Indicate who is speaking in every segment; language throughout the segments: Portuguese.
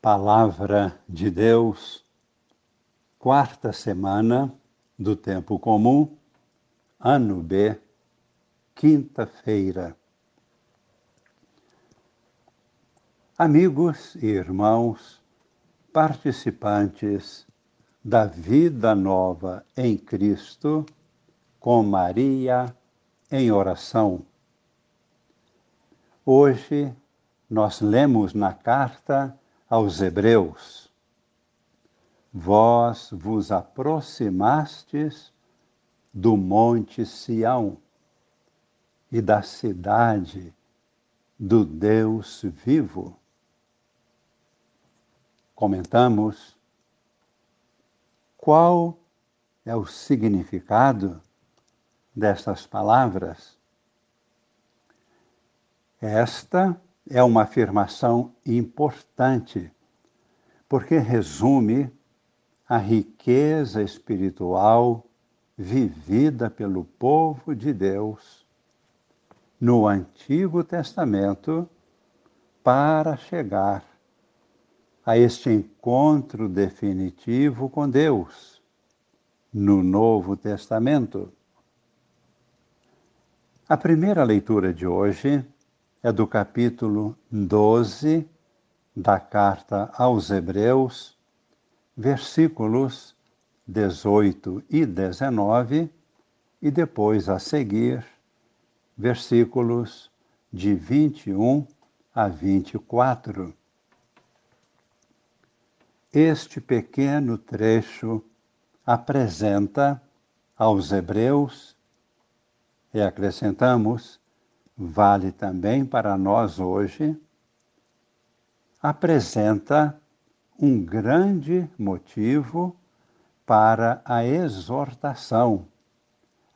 Speaker 1: Palavra de Deus, quarta semana do Tempo Comum, ano B, quinta-feira. Amigos e irmãos, participantes da vida nova em Cristo, com Maria em oração. Hoje nós lemos na carta aos Hebreus: Vós vos aproximastes do Monte Sião e da cidade do Deus vivo. Comentamos qual é o significado destas palavras. Esta é uma afirmação importante, porque resume a riqueza espiritual vivida pelo povo de Deus no Antigo Testamento para chegar a este encontro definitivo com Deus no Novo Testamento. A primeira leitura de hoje é do capítulo 12 da carta aos Hebreus, versículos 18 e 19, e depois a seguir, versículos de 21 a 24. Este pequeno trecho apresenta aos Hebreus, e acrescentamos, vale também para nós hoje, apresenta um grande motivo para a exortação,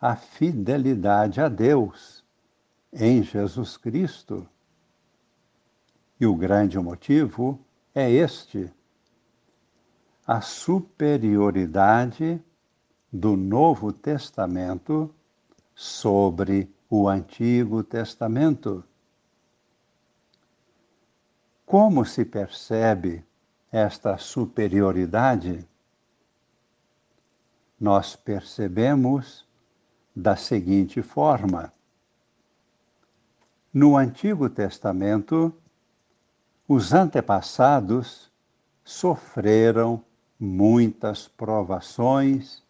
Speaker 1: a fidelidade a Deus em Jesus Cristo. E o grande motivo é este: a superioridade do Novo Testamento sobre o Antigo Testamento. Como se percebe esta superioridade? Nós percebemos da seguinte forma: no Antigo Testamento, os antepassados sofreram muitas provações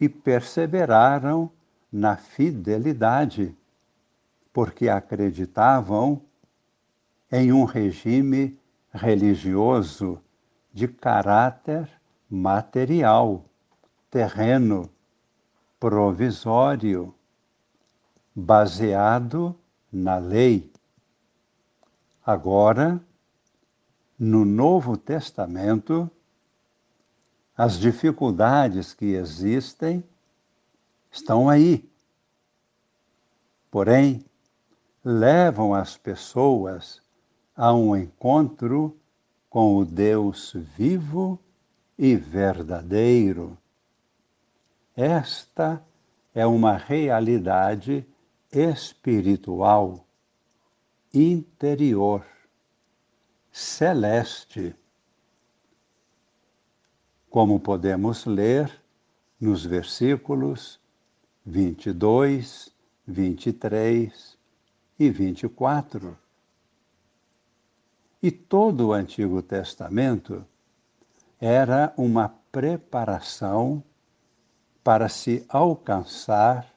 Speaker 1: e perseveraram na fidelidade, porque acreditavam em um regime religioso de caráter material, terreno, provisório, baseado na lei. Agora, no Novo Testamento, as dificuldades que existem estão aí. Porém, levam as pessoas a um encontro com o Deus vivo e verdadeiro. Esta é uma realidade espiritual, interior, celeste. Como podemos ler nos versículos 22, 23 e 24. E todo o Antigo Testamento era uma preparação para se alcançar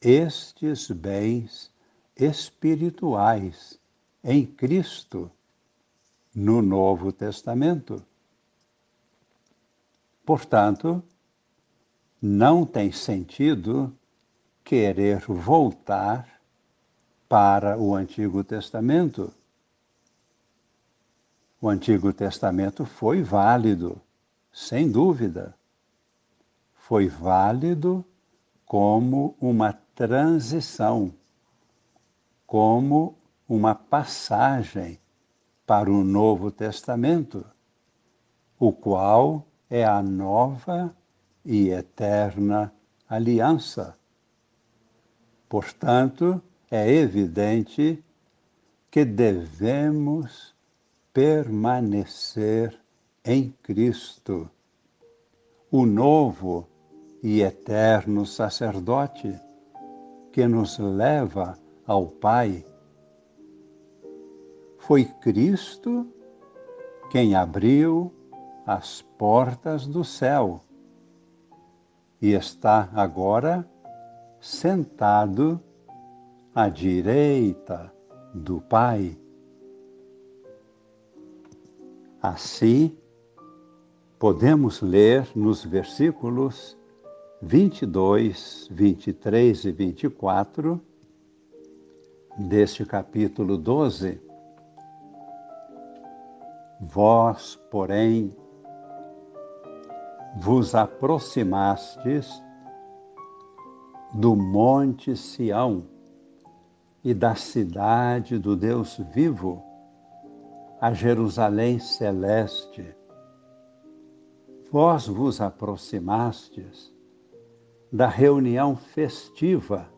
Speaker 1: estes bens espirituais em Cristo no Novo Testamento. Portanto, não tem sentido querer voltar para o Antigo Testamento. O Antigo Testamento foi válido, sem dúvida. Foi válido como uma transição, como uma passagem para o Novo Testamento, o qual é a nova e eterna aliança. Portanto, é evidente que devemos permanecer em Cristo, o novo e eterno sacerdote que nos leva ao Pai. Foi Cristo quem abriu as portas do céu e está agora sentado à direita do Pai. Assim, podemos ler nos versículos 22, 23 e 24 deste capítulo 12. Vós, porém, vos aproximastes do monte Sião e da cidade do Deus vivo, a Jerusalém celeste. Vós vos aproximastes da reunião festiva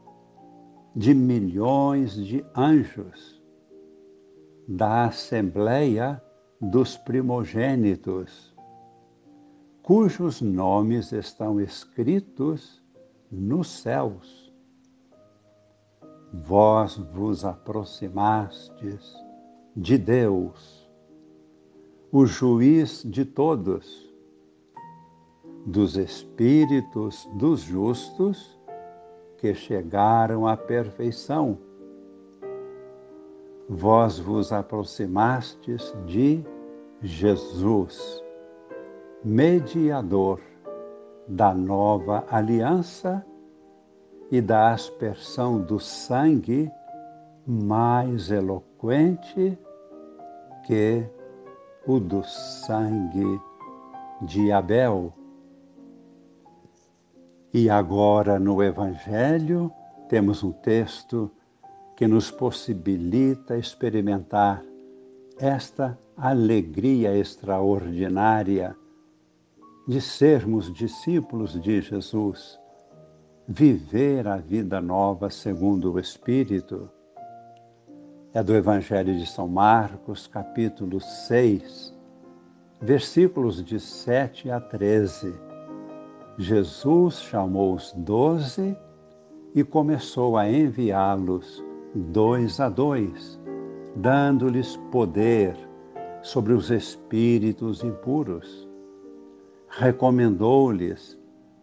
Speaker 1: de milhões de anjos, da assembleia dos primogênitos, cujos nomes estão escritos nos céus. Vós vos aproximastes de Deus, o juiz de todos, dos espíritos dos justos que chegaram à perfeição. Vós vos aproximastes de Jesus, mediador da nova aliança e da aspersão do sangue mais eloquente que o do sangue de Abel. E agora no Evangelho temos um texto que nos possibilita experimentar esta alegria extraordinária de sermos discípulos de Jesus, viver a vida nova segundo o Espírito. É do Evangelho de São Marcos, capítulo 6, versículos de 7 a 13 Jesus chamou os doze e começou a enviá-los dois a dois, dando-lhes poder sobre os espíritos impuros. Recomendou-lhes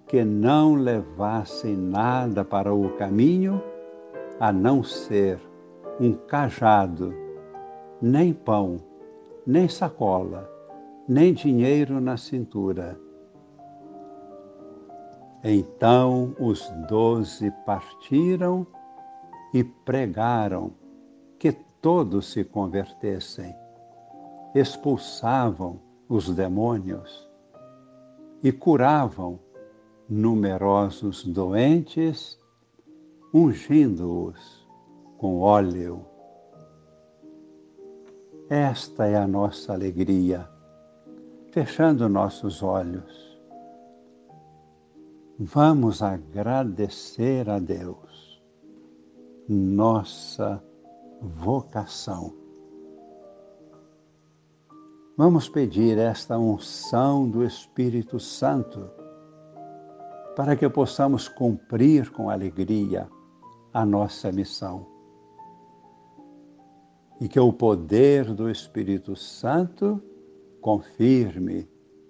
Speaker 1: que não levassem nada para o caminho, a não ser um cajado, nem pão, nem sacola, nem dinheiro na cintura. Então os doze partiram e pregaram que todos se convertessem, expulsavam os demônios e curavam numerosos doentes, ungindo-os com óleo. Esta é a nossa alegria, fechando nossos olhos Vamos agradecer a Deus, nossa vocação. Vamos pedir esta unção do Espírito Santo para que possamos cumprir com alegria a nossa missão. E que o poder do Espírito Santo confirme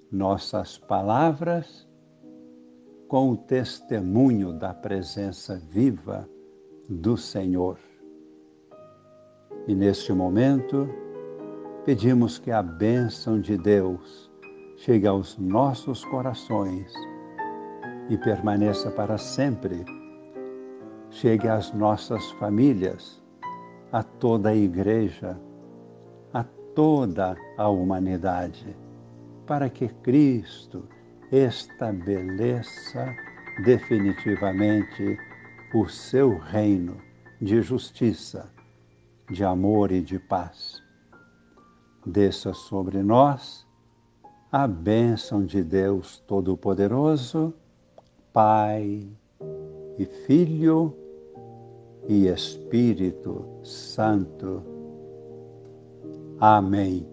Speaker 1: nossas palavras com o testemunho da presença viva do Senhor. E neste momento, pedimos que a bênção de Deus chegue aos nossos corações e permaneça para sempre. Chegue às nossas famílias, a toda a igreja, a toda a humanidade, para que Cristo estabeleça definitivamente o seu reino de justiça, de amor e de paz. Desça sobre nós a bênção de Deus Todo-Poderoso, Pai e Filho e Espírito Santo. Amém.